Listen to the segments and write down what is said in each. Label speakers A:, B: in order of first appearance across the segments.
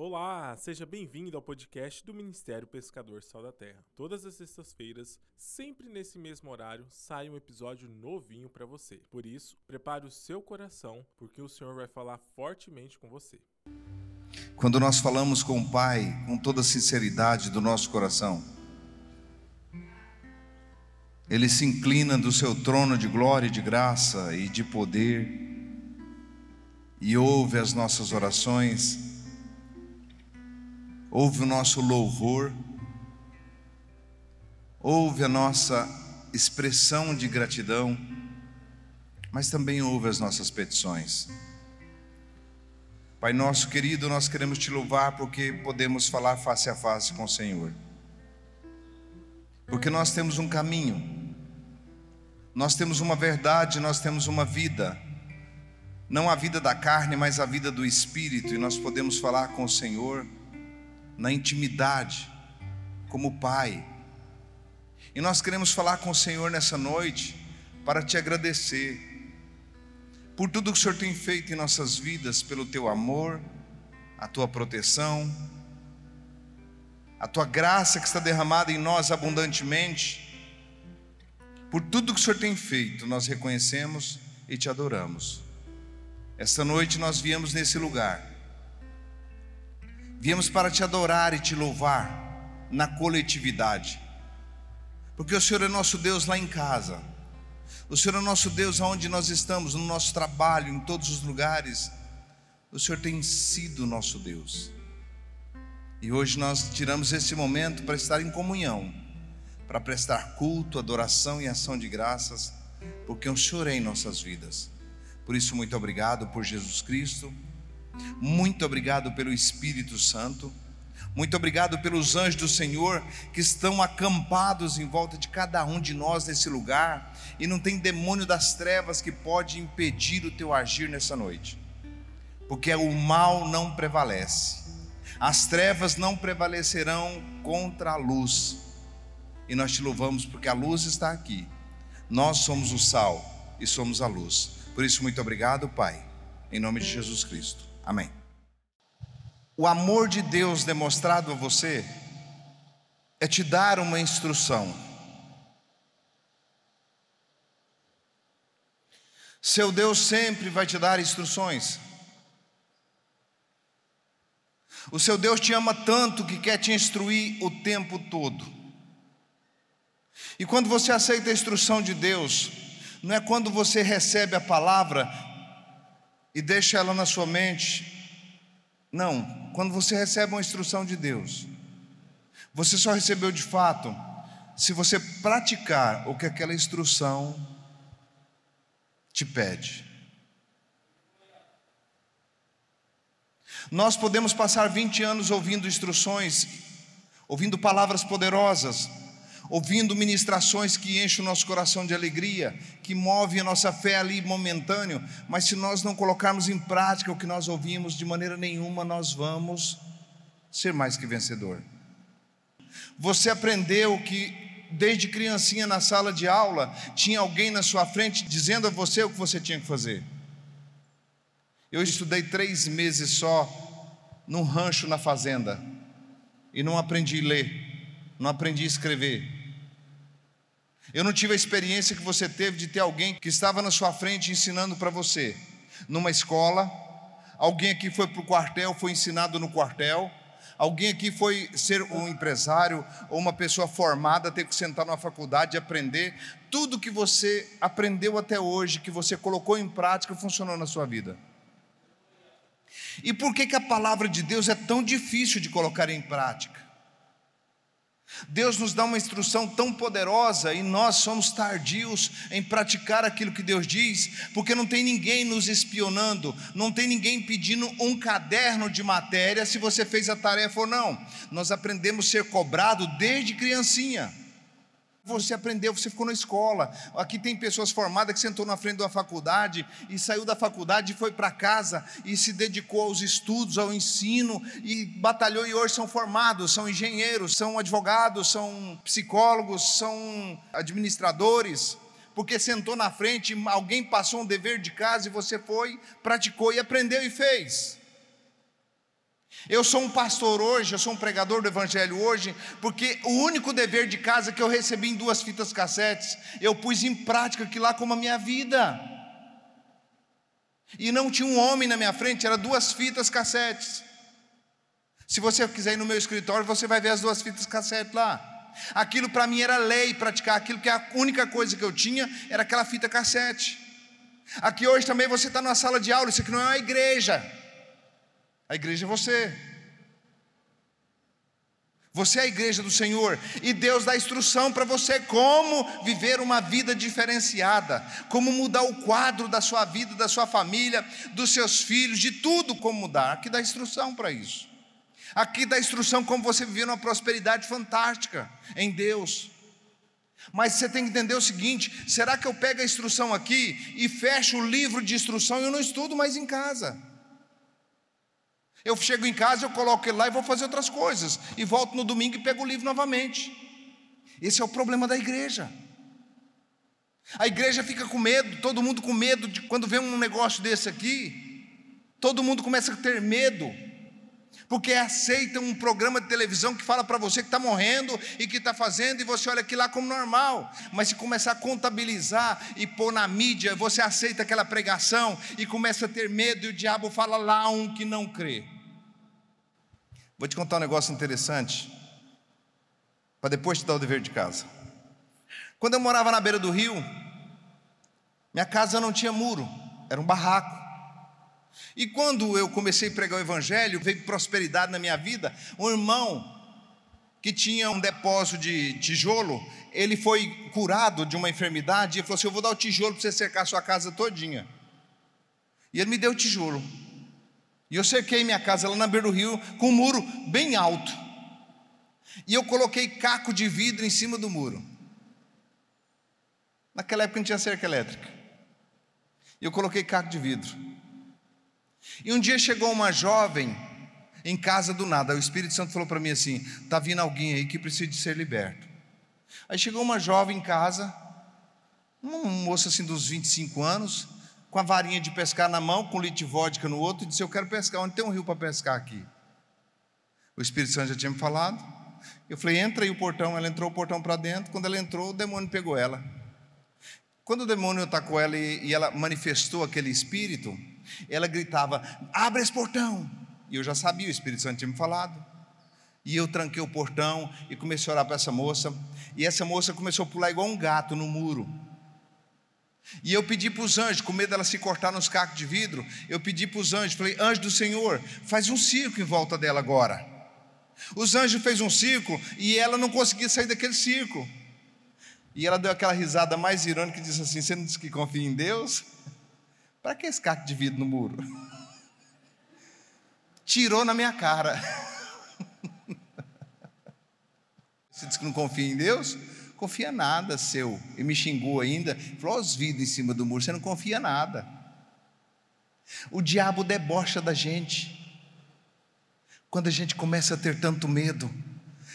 A: Olá, seja bem-vindo ao podcast do Ministério Pescador Sal da Terra. Todas as sextas-feiras, sempre nesse mesmo horário, sai um episódio novinho para você. Por isso, prepare o seu coração, porque o Senhor vai falar fortemente com você.
B: Quando nós falamos com o Pai com toda a sinceridade do nosso coração, Ele se inclina do seu trono de glória, de graça e de poder e ouve as nossas orações ouve o nosso louvor, ouve a nossa expressão de gratidão, mas também ouve as nossas petições. Pai nosso querido, nós queremos te louvar porque podemos falar face a face com o Senhor. Porque nós temos um caminho, nós temos uma verdade, nós temos uma vida, não a vida da carne, mas a vida do espírito, e nós podemos falar com o Senhor na intimidade, como Pai. E nós queremos falar com o Senhor nessa noite para te agradecer por tudo que o Senhor tem feito em nossas vidas, pelo teu amor, a tua proteção, a tua graça que está derramada em nós abundantemente. Por tudo que o Senhor tem feito, nós reconhecemos e te adoramos. Esta noite nós viemos nesse lugar Viemos para te adorar e te louvar na coletividade. Porque o Senhor é nosso Deus lá em casa. O Senhor é nosso Deus aonde nós estamos, no nosso trabalho, em todos os lugares. O Senhor tem sido nosso Deus. E hoje nós tiramos esse momento para estar em comunhão, para prestar culto, adoração e ação de graças, porque o Senhor é em nossas vidas. Por isso, muito obrigado por Jesus Cristo muito obrigado pelo Espírito Santo. Muito obrigado pelos anjos do Senhor que estão acampados em volta de cada um de nós nesse lugar e não tem demônio das trevas que pode impedir o teu agir nessa noite. Porque o mal não prevalece. As trevas não prevalecerão contra a luz. E nós te louvamos porque a luz está aqui. Nós somos o sal e somos a luz. Por isso muito obrigado, Pai, em nome de Jesus Cristo. Amém. O amor de Deus demonstrado a você é te dar uma instrução. Seu Deus sempre vai te dar instruções. O seu Deus te ama tanto que quer te instruir o tempo todo. E quando você aceita a instrução de Deus, não é quando você recebe a palavra e deixa ela na sua mente. Não, quando você recebe uma instrução de Deus, você só recebeu de fato se você praticar o que aquela instrução te pede. Nós podemos passar 20 anos ouvindo instruções, ouvindo palavras poderosas, ouvindo ministrações que enchem o nosso coração de alegria, que movem a nossa fé ali momentâneo, mas se nós não colocarmos em prática o que nós ouvimos, de maneira nenhuma nós vamos ser mais que vencedor. Você aprendeu que desde criancinha na sala de aula tinha alguém na sua frente dizendo a você o que você tinha que fazer. Eu estudei três meses só num rancho na fazenda e não aprendi a ler, não aprendi a escrever. Eu não tive a experiência que você teve de ter alguém que estava na sua frente ensinando para você, numa escola, alguém aqui foi para o quartel, foi ensinado no quartel, alguém aqui foi ser um empresário ou uma pessoa formada, ter que sentar numa faculdade e aprender. Tudo que você aprendeu até hoje, que você colocou em prática, funcionou na sua vida. E por que, que a palavra de Deus é tão difícil de colocar em prática? Deus nos dá uma instrução tão poderosa e nós somos tardios em praticar aquilo que Deus diz, porque não tem ninguém nos espionando, não tem ninguém pedindo um caderno de matéria se você fez a tarefa ou não. Nós aprendemos a ser cobrado desde criancinha. Você aprendeu, você ficou na escola. Aqui tem pessoas formadas que sentou na frente da faculdade e saiu da faculdade e foi para casa e se dedicou aos estudos, ao ensino e batalhou e hoje são formados, são engenheiros, são advogados, são psicólogos, são administradores. Porque sentou na frente, alguém passou um dever de casa e você foi, praticou e aprendeu e fez. Eu sou um pastor hoje, eu sou um pregador do Evangelho hoje, porque o único dever de casa que eu recebi em duas fitas cassetes, eu pus em prática aquilo lá como a minha vida. E não tinha um homem na minha frente, era duas fitas cassetes. Se você quiser ir no meu escritório, você vai ver as duas fitas cassete lá. Aquilo para mim era lei, praticar aquilo que a única coisa que eu tinha era aquela fita cassete. Aqui hoje também você está numa sala de aula, isso aqui não é uma igreja. A igreja é você. Você é a igreja do Senhor e Deus dá instrução para você como viver uma vida diferenciada, como mudar o quadro da sua vida, da sua família, dos seus filhos, de tudo como mudar. Aqui dá instrução para isso. Aqui dá instrução como você viver uma prosperidade fantástica em Deus. Mas você tem que entender o seguinte: será que eu pego a instrução aqui e fecho o livro de instrução e eu não estudo mais em casa? Eu chego em casa, eu coloco ele lá e vou fazer outras coisas. E volto no domingo e pego o livro novamente. Esse é o problema da igreja. A igreja fica com medo, todo mundo com medo de quando vê um negócio desse aqui, todo mundo começa a ter medo, porque aceita um programa de televisão que fala para você que está morrendo e que está fazendo, e você olha aquilo lá como normal, mas se começar a contabilizar e pôr na mídia, você aceita aquela pregação e começa a ter medo, e o diabo fala lá um que não crê. Vou te contar um negócio interessante, para depois te dar o dever de casa. Quando eu morava na beira do rio, minha casa não tinha muro, era um barraco. E quando eu comecei a pregar o Evangelho, veio prosperidade na minha vida. Um irmão que tinha um depósito de tijolo, ele foi curado de uma enfermidade e falou assim: Eu vou dar o tijolo para você cercar a sua casa todinha. E ele me deu o tijolo. E eu cerquei minha casa lá na beira do rio com um muro bem alto. E eu coloquei caco de vidro em cima do muro. Naquela época não tinha cerca elétrica. E eu coloquei caco de vidro. E um dia chegou uma jovem em casa do nada. O Espírito Santo falou para mim assim: está vindo alguém aí que precisa de ser liberto. Aí chegou uma jovem em casa, uma moça assim dos 25 anos, com a varinha de pescar na mão, com litro de vodka no outro, e disse: Eu quero pescar, onde tem um rio para pescar aqui? O Espírito Santo já tinha me falado. Eu falei: Entra aí o portão. Ela entrou o portão para dentro. Quando ela entrou, o demônio pegou ela. Quando o demônio atacou ela e, ela manifestou aquele espírito, ela gritava: Abre esse portão. E eu já sabia, o Espírito Santo tinha me falado. E eu tranquei o portão e comecei a orar para essa moça. E essa moça começou a pular igual um gato no muro. E eu pedi para os anjos, com medo dela se cortar nos cacos de vidro, eu pedi para os anjos, falei, anjo do Senhor, faz um círculo em volta dela agora. Os anjos fez um círculo e ela não conseguia sair daquele círculo. E ela deu aquela risada mais irônica e disse assim: Você não disse que confia em Deus? Para que esse caco de vidro no muro? Tirou na minha cara. Você disse que não confia em Deus? Confia nada, seu. E me xingou ainda. Falou: os vidros em cima do muro, você não confia nada. O diabo debocha da gente. Quando a gente começa a ter tanto medo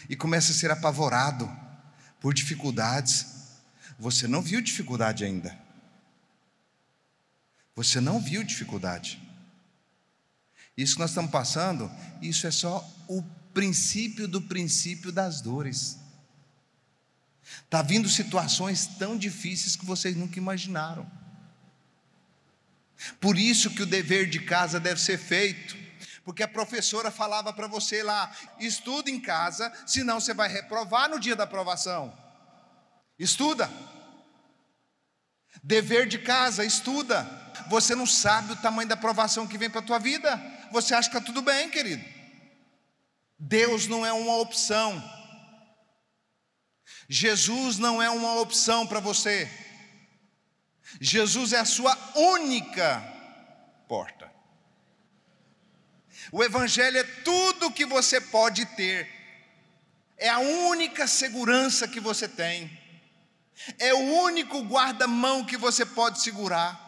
B: e começa a ser apavorado por dificuldades, você não viu dificuldade ainda. Você não viu dificuldade. Isso que nós estamos passando, isso é só o princípio do princípio das dores. Está vindo situações tão difíceis que vocês nunca imaginaram. Por isso que o dever de casa deve ser feito. Porque a professora falava para você lá: estuda em casa, senão você vai reprovar no dia da aprovação. Estuda. Dever de casa, estuda. Você não sabe o tamanho da aprovação que vem para a tua vida. Você acha que está tudo bem, querido. Deus não é uma opção. Jesus não é uma opção para você. Jesus é a sua única porta. O Evangelho é tudo que você pode ter, é a única segurança que você tem. É o único guarda-mão que você pode segurar.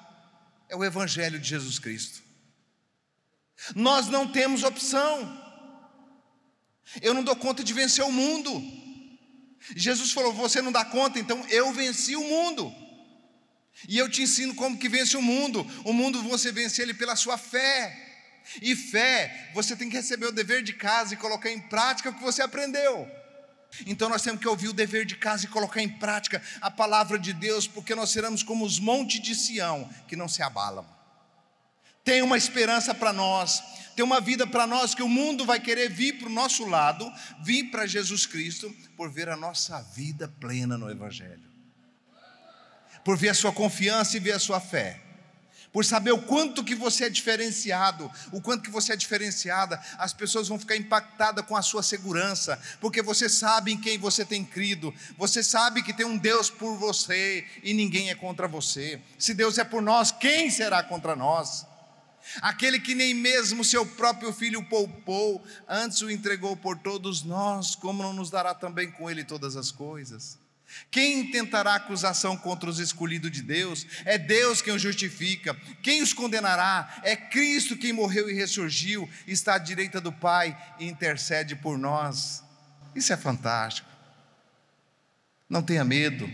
B: É o Evangelho de Jesus Cristo. Nós não temos opção. Eu não dou conta de vencer o mundo. Jesus falou: Você não dá conta, então eu venci o mundo. E eu te ensino como que vence o mundo. O mundo você vence ele pela sua fé. E fé, você tem que receber o dever de casa e colocar em prática o que você aprendeu. Então nós temos que ouvir o dever de casa e colocar em prática a palavra de Deus, porque nós seremos como os montes de Sião, que não se abalam. Tem uma esperança para nós, tem uma vida para nós que o mundo vai querer vir para o nosso lado, vir para Jesus Cristo, por ver a nossa vida plena no Evangelho, por ver a sua confiança e ver a sua fé por saber o quanto que você é diferenciado, o quanto que você é diferenciada, as pessoas vão ficar impactadas com a sua segurança, porque você sabe em quem você tem crido, você sabe que tem um Deus por você e ninguém é contra você. Se Deus é por nós, quem será contra nós? Aquele que nem mesmo seu próprio filho poupou, antes o entregou por todos nós, como não nos dará também com ele todas as coisas? Quem tentará acusação contra os escolhidos de Deus? É Deus quem os justifica. Quem os condenará? É Cristo quem morreu e ressurgiu, está à direita do Pai e intercede por nós. Isso é fantástico. Não tenha medo.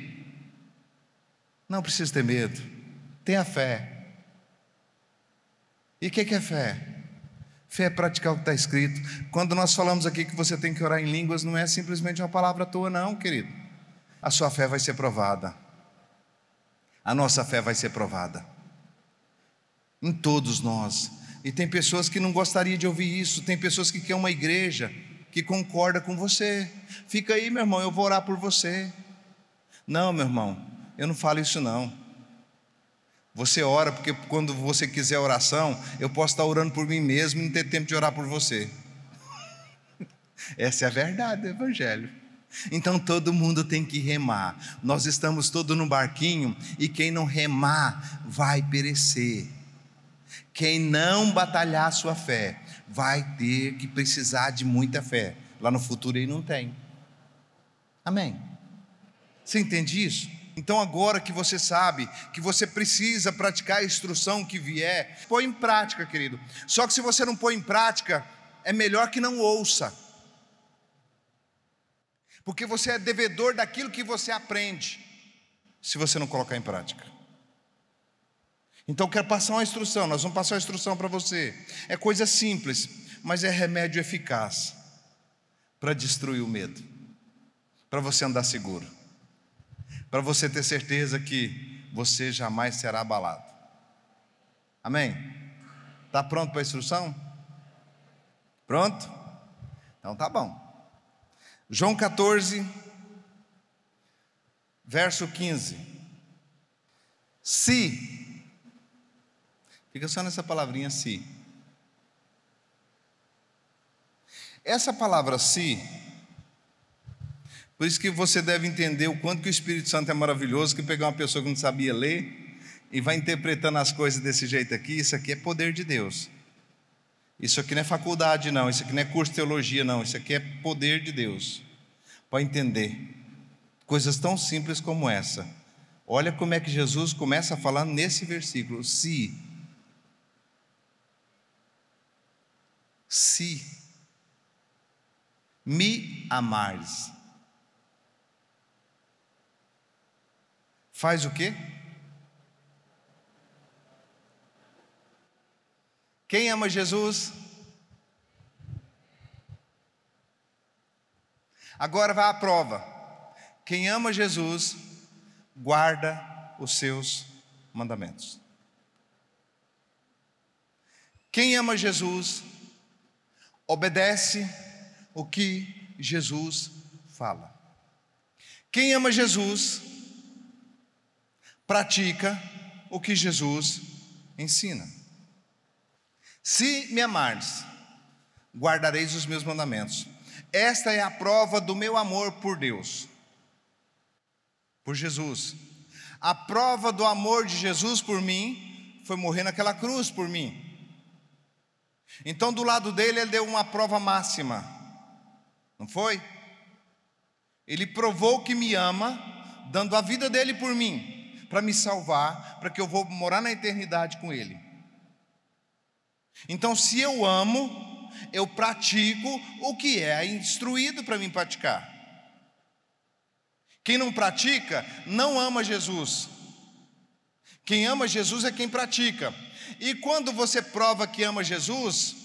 B: Não precisa ter medo. Tenha fé. E o que é fé? Fé é praticar o que está escrito. Quando nós falamos aqui que você tem que orar em línguas, não é simplesmente uma palavra à toa, não, querido a sua fé vai ser provada. A nossa fé vai ser provada. Em todos nós. E tem pessoas que não gostariam de ouvir isso, tem pessoas que querem uma igreja que concorda com você. Fica aí, meu irmão, eu vou orar por você. Não, meu irmão, eu não falo isso não. Você ora porque quando você quiser oração, eu posso estar orando por mim mesmo e não ter tempo de orar por você. Essa é a verdade do evangelho. Então todo mundo tem que remar. Nós estamos todos no barquinho e quem não remar vai perecer. Quem não batalhar a sua fé vai ter que precisar de muita fé. Lá no futuro ele não tem. Amém. Você entende isso? Então, agora que você sabe que você precisa praticar a instrução que vier, põe em prática, querido. Só que se você não põe em prática, é melhor que não ouça porque você é devedor daquilo que você aprende, se você não colocar em prática. Então, quero passar uma instrução, nós vamos passar uma instrução para você. É coisa simples, mas é remédio eficaz para destruir o medo, para você andar seguro, para você ter certeza que você jamais será abalado. Amém? Está pronto para a instrução? Pronto? Então tá bom. João 14, verso 15. Se, fica só nessa palavrinha se. Essa palavra se, por isso que você deve entender o quanto que o Espírito Santo é maravilhoso, que pegar uma pessoa que não sabia ler e vai interpretando as coisas desse jeito aqui, isso aqui é poder de Deus. Isso aqui não é faculdade, não. Isso aqui não é curso de teologia, não. Isso aqui é poder de Deus. Para entender coisas tão simples como essa. Olha como é que Jesus começa a falar nesse versículo: se. Se me amares. Faz o quê? Quem ama Jesus? Agora vai a prova. Quem ama Jesus, guarda os seus mandamentos. Quem ama Jesus, obedece o que Jesus fala. Quem ama Jesus, pratica o que Jesus ensina. Se me amares, guardareis os meus mandamentos. Esta é a prova do meu amor por Deus, por Jesus. A prova do amor de Jesus por mim foi morrer naquela cruz por mim. Então, do lado dele, ele deu uma prova máxima, não foi? Ele provou que me ama, dando a vida dele por mim, para me salvar, para que eu vou morar na eternidade com ele. Então, se eu amo, eu pratico o que é instruído para mim praticar. Quem não pratica, não ama Jesus. Quem ama Jesus é quem pratica. E quando você prova que ama Jesus,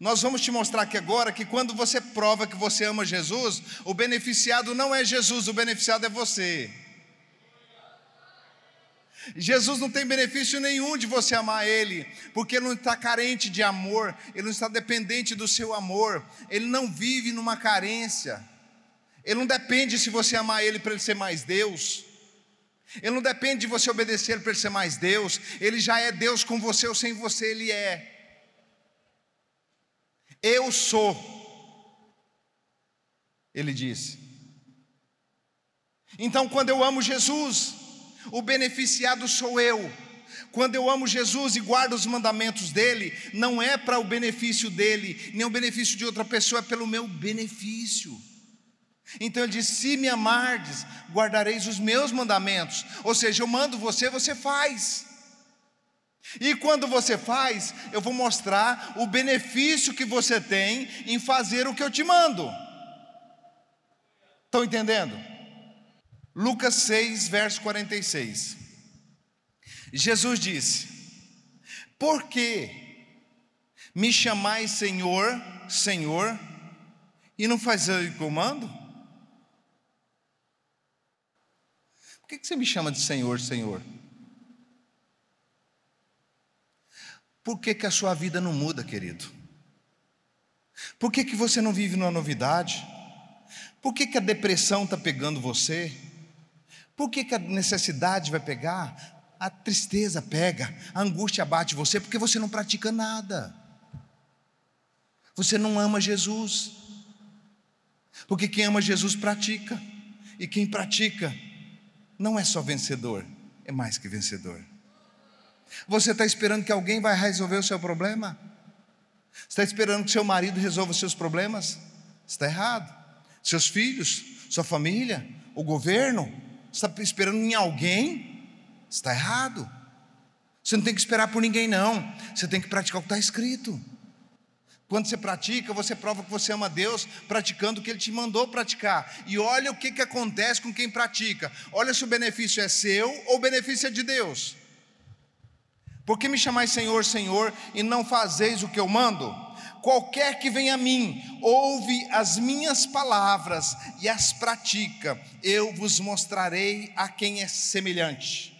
B: nós vamos te mostrar aqui agora que quando você prova que você ama Jesus, o beneficiado não é Jesus, o beneficiado é você. Jesus não tem benefício nenhum de você amar Ele, porque Ele não está carente de amor, Ele não está dependente do seu amor, Ele não vive numa carência, Ele não depende se você amar Ele para Ele ser mais Deus, Ele não depende de você obedecer para Ele ser mais Deus, Ele já é Deus com você ou sem você, Ele é. Eu sou, Ele disse. Então, quando eu amo Jesus, o beneficiado sou eu. Quando eu amo Jesus e guardo os mandamentos dele, não é para o benefício dele, nem o benefício de outra pessoa, é pelo meu benefício. Então ele diz: Se me amardes, guardareis os meus mandamentos. Ou seja, eu mando você, você faz. E quando você faz, eu vou mostrar o benefício que você tem em fazer o que eu te mando. Estão entendendo? Lucas 6, verso 46. Jesus disse: Por que me chamais Senhor, Senhor, e não faz o comando? Por que você me chama de Senhor, Senhor? Por que, que a sua vida não muda, querido? Por que, que você não vive numa novidade? Por que, que a depressão está pegando você? Por que, que a necessidade vai pegar? A tristeza pega, a angústia bate você, porque você não pratica nada. Você não ama Jesus. Porque quem ama Jesus pratica. E quem pratica não é só vencedor, é mais que vencedor. Você está esperando que alguém vai resolver o seu problema? Está esperando que seu marido resolva os seus problemas? Está errado. Seus filhos, sua família, o governo, está esperando em alguém, está errado. Você não tem que esperar por ninguém, não. Você tem que praticar o que está escrito. Quando você pratica, você prova que você ama Deus praticando o que Ele te mandou praticar. E olha o que, que acontece com quem pratica. Olha se o benefício é seu ou o benefício é de Deus. Por que me chamais Senhor, Senhor, e não fazeis o que eu mando? Qualquer que venha a mim, ouve as minhas palavras e as pratica, eu vos mostrarei a quem é semelhante.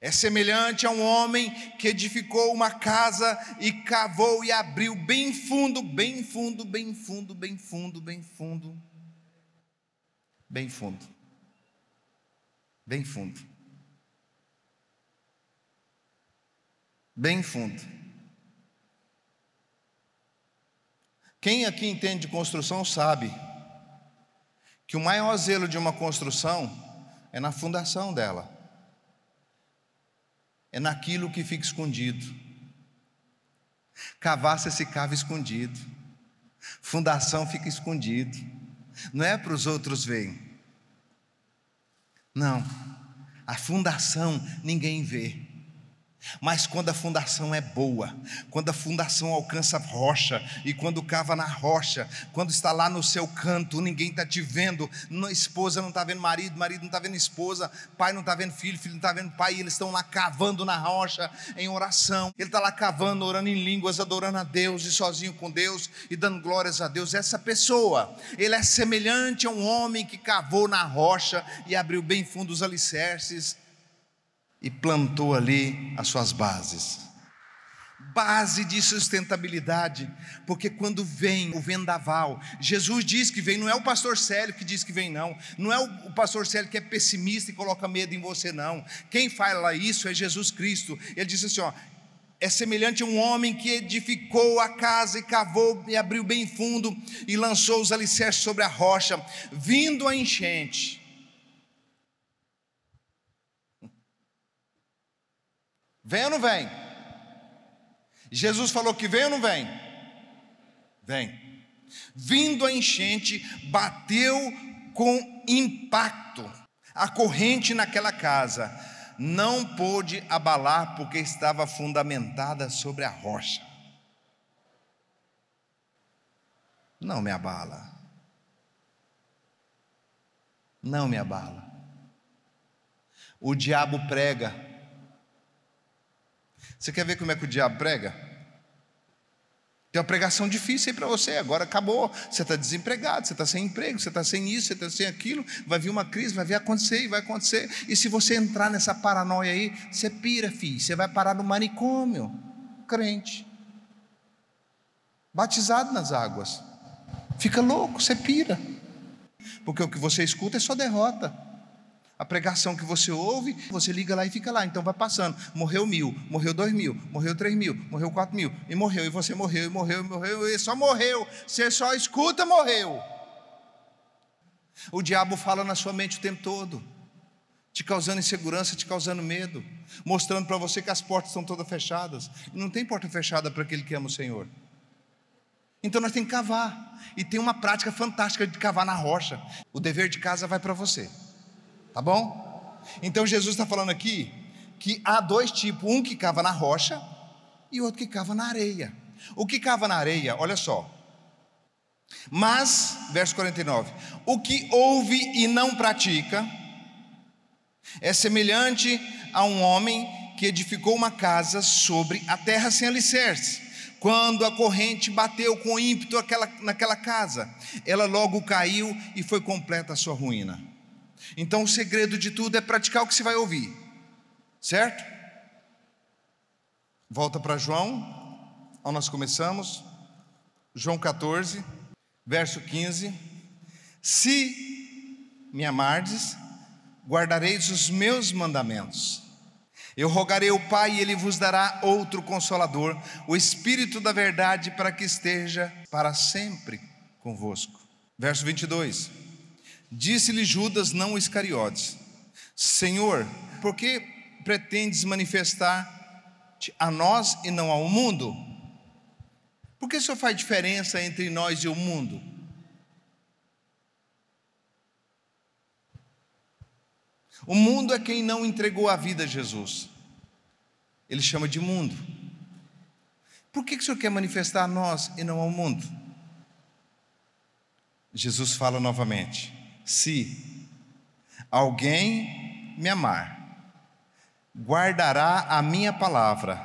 B: É semelhante a um homem que edificou uma casa e cavou e abriu bem fundo, bem fundo, bem fundo, bem fundo, bem fundo, bem fundo, bem fundo, bem fundo. Quem aqui entende de construção sabe que o maior zelo de uma construção é na fundação dela, é naquilo que fica escondido. Cavaça se cava escondido, fundação fica escondido, não é para os outros verem. Não, a fundação ninguém vê. Mas quando a fundação é boa, quando a fundação alcança rocha, e quando cava na rocha, quando está lá no seu canto, ninguém está te vendo, esposa não está vendo marido, marido não está vendo esposa, pai não está vendo filho, filho não está vendo pai, eles estão lá cavando na rocha em oração, ele está lá cavando, orando em línguas, adorando a Deus e sozinho com Deus e dando glórias a Deus. Essa pessoa, ele é semelhante a um homem que cavou na rocha e abriu bem fundo os alicerces e plantou ali as suas bases. Base de sustentabilidade, porque quando vem o vendaval, Jesus diz que vem, não é o pastor Célio que diz que vem, não, não é o pastor Célio que é pessimista e coloca medo em você, não. Quem fala isso é Jesus Cristo. Ele diz assim: ó, é semelhante a um homem que edificou a casa e cavou e abriu bem fundo e lançou os alicerces sobre a rocha, vindo a enchente Vem ou não vem? Jesus falou que vem ou não vem? Vem. Vindo a enchente, bateu com impacto a corrente naquela casa, não pôde abalar porque estava fundamentada sobre a rocha. Não me abala. Não me abala. O diabo prega Você quer ver como é que o diabo prega? Tem uma pregação difícil aí para você, agora acabou. Você está desempregado, você está sem emprego, você está sem isso, você está sem aquilo. Vai vir uma crise, vai vir acontecer e vai acontecer. E se você entrar nessa paranoia aí, você pira, filho. Você vai parar no manicômio. Crente. Batizado nas águas. Fica louco, você pira. Porque o que você escuta é só derrota. A pregação que você ouve, você liga lá e fica lá. Então vai passando. Morreu mil, morreu dois mil, morreu três mil, morreu quatro mil, e morreu, e você morreu, e morreu, e morreu, e só morreu. Você só escuta, morreu. O diabo fala na sua mente o tempo todo, te causando insegurança, te causando medo, mostrando para você que as portas estão todas fechadas. Não tem porta fechada para aquele que ama o Senhor. Então nós temos que cavar. E tem uma prática fantástica de cavar na rocha. O dever de casa vai para você. Tá bom? Então Jesus está falando aqui que há dois tipos: um que cava na rocha e outro que cava na areia. O que cava na areia, olha só. Mas, verso 49: o que ouve e não pratica é semelhante a um homem que edificou uma casa sobre a terra sem alicerce. Quando a corrente bateu com ímpeto aquela, naquela casa, ela logo caiu e foi completa a sua ruína. Então o segredo de tudo é praticar o que você vai ouvir, certo? Volta para João, onde nós começamos, João 14, verso 15: Se me amardes, guardareis os meus mandamentos. Eu rogarei ao Pai e ele vos dará outro consolador, o Espírito da Verdade, para que esteja para sempre convosco. Verso 22. Disse-lhe Judas, não Iscariotes: Senhor, por que pretendes manifestar a nós e não ao mundo? Por que o Senhor faz diferença entre nós e o mundo? O mundo é quem não entregou a vida a Jesus. Ele chama de mundo. Por que o Senhor quer manifestar a nós e não ao mundo? Jesus fala novamente: se alguém me amar, guardará a minha palavra,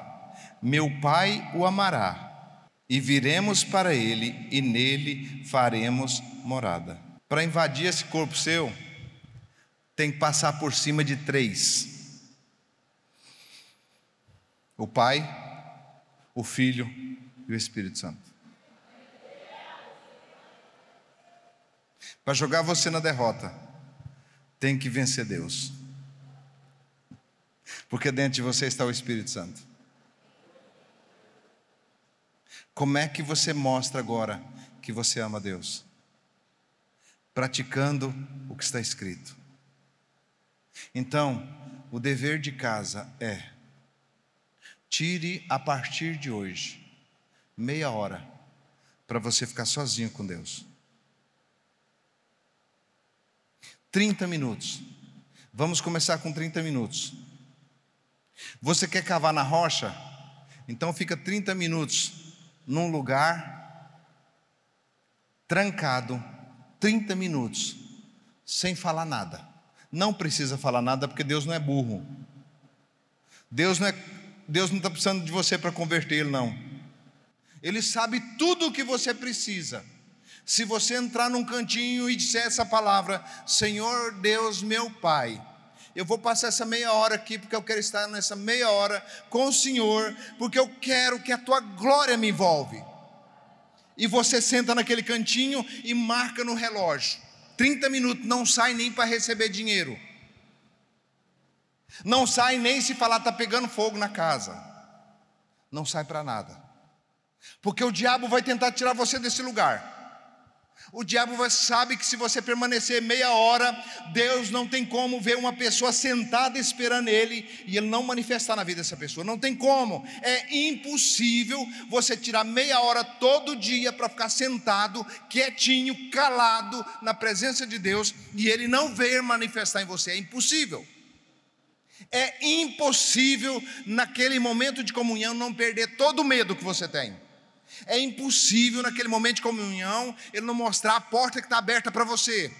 B: meu Pai o amará, e viremos para ele, e nele faremos morada. Para invadir esse corpo seu, tem que passar por cima de três: o Pai, o Filho e o Espírito Santo. Para jogar você na derrota, tem que vencer Deus. Porque dentro de você está o Espírito Santo. Como é que você mostra agora que você ama Deus? Praticando o que está escrito. Então, o dever de casa é: tire a partir de hoje meia hora para você ficar sozinho com Deus. 30 minutos. Vamos começar com 30 minutos. Você quer cavar na rocha? Então fica 30 minutos num lugar trancado, 30 minutos, sem falar nada. Não precisa falar nada porque Deus não é burro. Deus não é, Deus não está precisando de você para converter, não. Ele sabe tudo o que você precisa. Se você entrar num cantinho e disser essa palavra, Senhor Deus meu Pai, eu vou passar essa meia hora aqui, porque eu quero estar nessa meia hora com o Senhor, porque eu quero que a tua glória me envolve. E você senta naquele cantinho e marca no relógio. 30 minutos, não sai nem para receber dinheiro. Não sai nem se falar está pegando fogo na casa. Não sai para nada. Porque o diabo vai tentar tirar você desse lugar. O diabo sabe que se você permanecer meia hora, Deus não tem como ver uma pessoa sentada esperando ele e ele não manifestar na vida dessa pessoa. Não tem como. É impossível você tirar meia hora todo dia para ficar sentado, quietinho, calado na presença de Deus e ele não ver manifestar em você. É impossível. É impossível naquele momento de comunhão não perder todo o medo que você tem. É impossível naquele momento de comunhão ele não mostrar a porta que está aberta para você.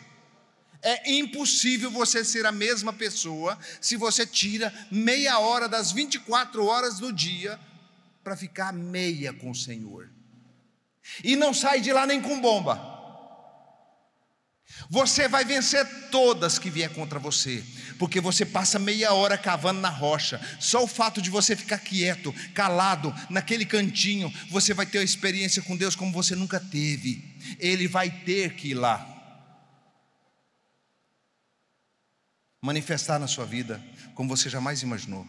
B: É impossível você ser a mesma pessoa se você tira meia hora das 24 horas do dia para ficar meia com o Senhor. E não sai de lá nem com bomba. Você vai vencer todas que vier contra você, porque você passa meia hora cavando na rocha. Só o fato de você ficar quieto, calado, naquele cantinho, você vai ter uma experiência com Deus como você nunca teve. Ele vai ter que ir lá. Manifestar na sua vida como você jamais imaginou.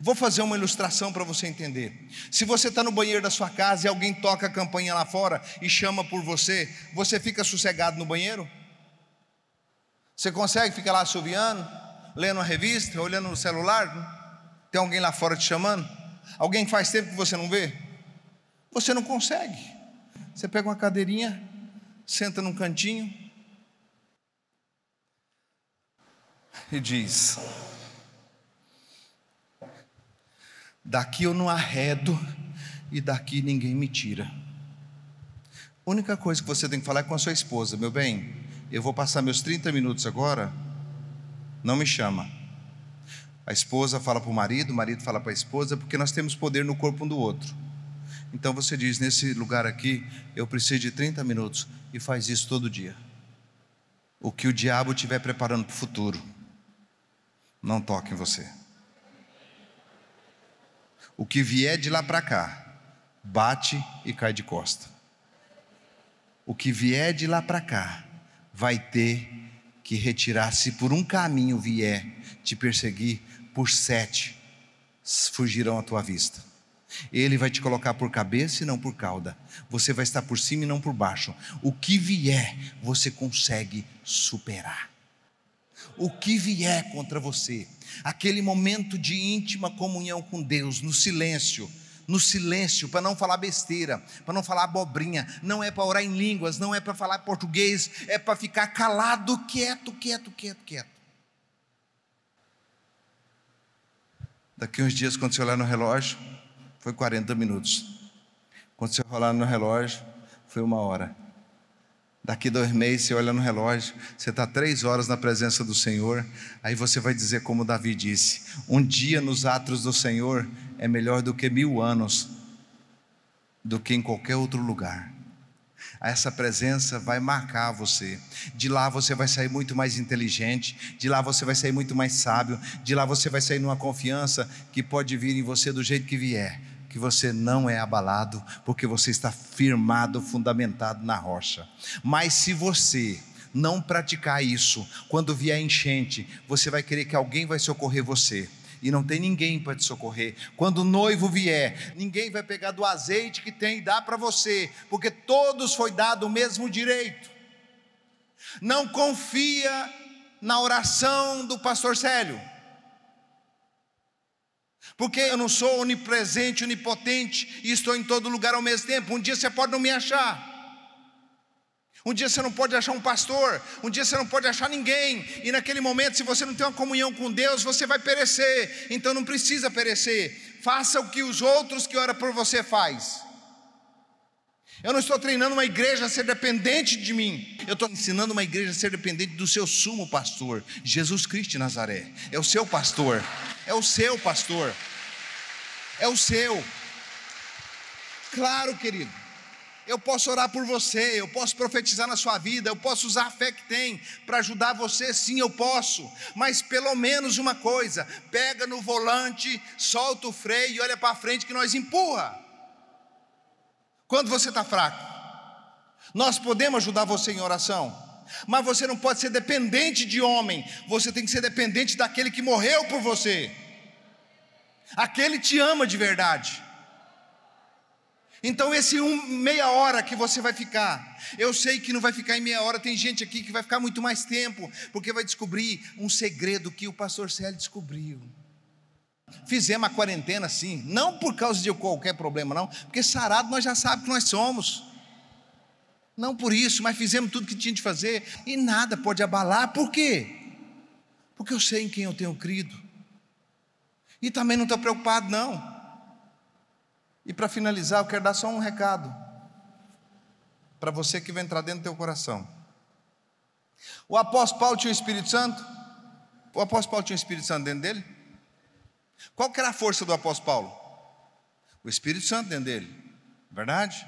B: Vou fazer uma ilustração para você entender. Se você está no banheiro da sua casa e alguém toca a campanha lá fora e chama por você, você fica sossegado no banheiro? Você consegue ficar lá assoviando, lendo uma revista, olhando no celular? Tem alguém lá fora te chamando? Alguém faz tempo que você não vê? Você não consegue. Você pega uma cadeirinha, senta num cantinho e diz: Daqui eu não arredo e daqui ninguém me tira. A única coisa que você tem que falar é com a sua esposa, meu bem eu vou passar meus 30 minutos agora, não me chama. A esposa fala para o marido, o marido fala para a esposa, porque nós temos poder no corpo um do outro. Então você diz: nesse lugar aqui, eu preciso de 30 minutos, e faz isso todo dia. O que o diabo estiver preparando para o futuro, não toque em você. O que vier de lá para cá, bate e cai de costa. O que vier de lá para cá, vai ter que retirar, se por um caminho vier te perseguir, por sete fugirão à tua vista. Ele vai te colocar por cabeça e não por cauda. Você vai estar por cima e não por baixo. O que vier, você consegue superar. O que vier contra você, aquele momento de íntima comunhão com Deus, no silêncio, no silêncio, para não falar besteira, para não falar abobrinha, não é para orar em línguas, não é para falar português, é para ficar calado, quieto, quieto, quieto, quieto. Daqui uns dias, quando você olhar no relógio, foi 40 minutos. Quando você olhar no relógio, foi uma hora. Daqui dois meses, você olha no relógio, você está três horas na presença do Senhor, aí você vai dizer, como Davi disse: Um dia nos atos do Senhor é melhor do que mil anos, do que em qualquer outro lugar. Essa presença vai marcar você. De lá você vai sair muito mais inteligente, de lá você vai sair muito mais sábio, de lá você vai sair numa confiança que pode vir em você do jeito que vier que você não é abalado, porque você está firmado, fundamentado na rocha. Mas se você não praticar isso, quando vier enchente, você vai querer que alguém vai socorrer você. E não tem ninguém para te socorrer. Quando o noivo vier, ninguém vai pegar do azeite que tem e dar para você, porque todos foi dado o mesmo direito. Não confia na oração do pastor Célio porque eu não sou onipresente, onipotente e estou em todo lugar ao mesmo tempo. Um dia você pode não me achar. Um dia você não pode achar um pastor, um dia você não pode achar ninguém, e naquele momento, se você não tem uma comunhão com Deus, você vai perecer. Então não precisa perecer. Faça o que os outros que oram por você faz. Eu não estou treinando uma igreja a ser dependente de mim. Eu estou ensinando uma igreja a ser dependente do seu sumo pastor, Jesus Cristo de Nazaré. É o seu pastor. É o seu pastor. É o seu. Claro, querido. Eu posso orar por você, eu posso profetizar na sua vida, eu posso usar a fé que tem para ajudar você, sim, eu posso. Mas pelo menos uma coisa: pega no volante, solta o freio e olha para frente que nós empurra. Quando você está fraco, nós podemos ajudar você em oração, mas você não pode ser dependente de homem, você tem que ser dependente daquele que morreu por você. Aquele te ama de verdade. Então, esse um, meia hora que você vai ficar, eu sei que não vai ficar em meia hora, tem gente aqui que vai ficar muito mais tempo, porque vai descobrir um segredo que o pastor Célio descobriu. Fizemos a quarentena assim, não por causa de qualquer problema, não, porque sarado nós já sabemos que nós somos. Não por isso, mas fizemos tudo que tinha de fazer e nada pode abalar, por quê? Porque eu sei em quem eu tenho crido. E também não estou preocupado, não. E para finalizar, eu quero dar só um recado para você que vai entrar dentro do teu coração. O apóstolo Paulo tinha o Espírito Santo? O apóstolo Paulo tinha o Espírito Santo dentro dele? Qual que era a força do apóstolo Paulo? O Espírito Santo dentro dele, verdade?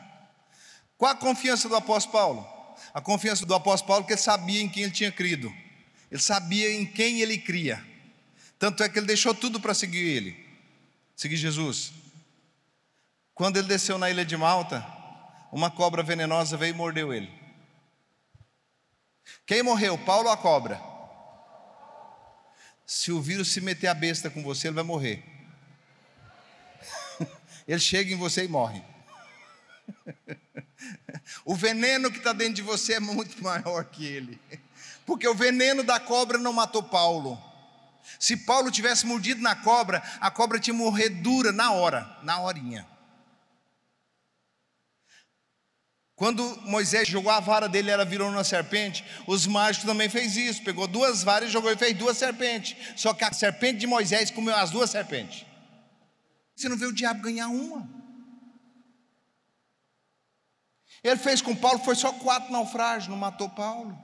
B: Qual a confiança do apóstolo Paulo? A confiança do apóstolo Paulo que ele sabia em quem ele tinha crido. Ele sabia em quem ele cria. Tanto é que ele deixou tudo para seguir ele, seguir Jesus. Quando ele desceu na ilha de Malta, uma cobra venenosa veio e mordeu ele. Quem morreu, Paulo ou a cobra? Se o vírus se meter a besta com você, ele vai morrer. Ele chega em você e morre. O veneno que está dentro de você é muito maior que ele. Porque o veneno da cobra não matou Paulo. Se Paulo tivesse mordido na cobra, a cobra tinha morrer dura na hora, na horinha. Quando Moisés jogou a vara dele, ela virou uma serpente. Os mágicos também fez isso. Pegou duas varas e jogou e fez duas serpentes. Só que a serpente de Moisés comeu as duas serpentes. Você não vê o diabo ganhar uma. Ele fez com Paulo, foi só quatro naufrágios, não matou Paulo.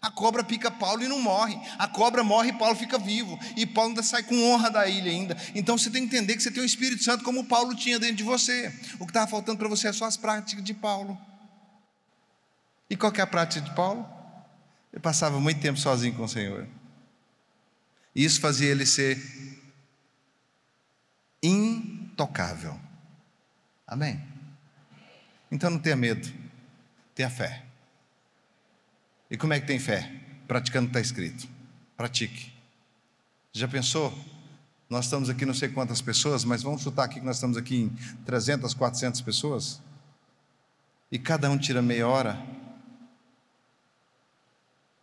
B: A cobra pica Paulo e não morre. A cobra morre e Paulo fica vivo. E Paulo ainda sai com honra da ilha ainda. Então você tem que entender que você tem o Espírito Santo como Paulo tinha dentro de você. O que estava faltando para você é só as práticas de Paulo. E qual que é a prática de Paulo? Ele passava muito tempo sozinho com o Senhor. E isso fazia ele ser intocável. Amém? Então não tenha medo, tenha fé. E como é que tem fé? Praticando o que está escrito. Pratique. Já pensou? Nós estamos aqui não sei quantas pessoas, mas vamos chutar aqui que nós estamos aqui em 300, 400 pessoas. E cada um tira meia hora.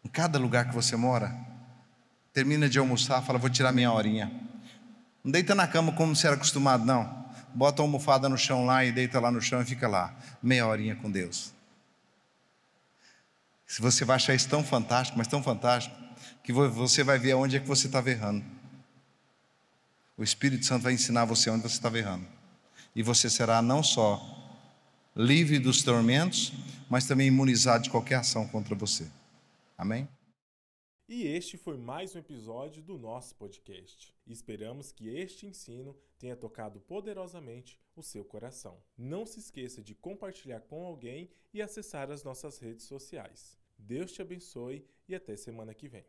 B: Em cada lugar que você mora, termina de almoçar, fala, vou tirar meia horinha. Não deita na cama como você era acostumado, não bota a almofada no chão lá e deita lá no chão e fica lá, meia horinha com Deus. Se você vai achar isso tão fantástico, mas tão fantástico, que você vai ver aonde é que você está errando. O Espírito Santo vai ensinar você onde você está errando. E você será não só livre dos tormentos, mas também imunizado de qualquer ação contra você. Amém?
A: E este foi mais um episódio do nosso podcast. Esperamos que este ensino tenha tocado poderosamente o seu coração. Não se esqueça de compartilhar com alguém e acessar as nossas redes sociais. Deus te abençoe e até semana que vem.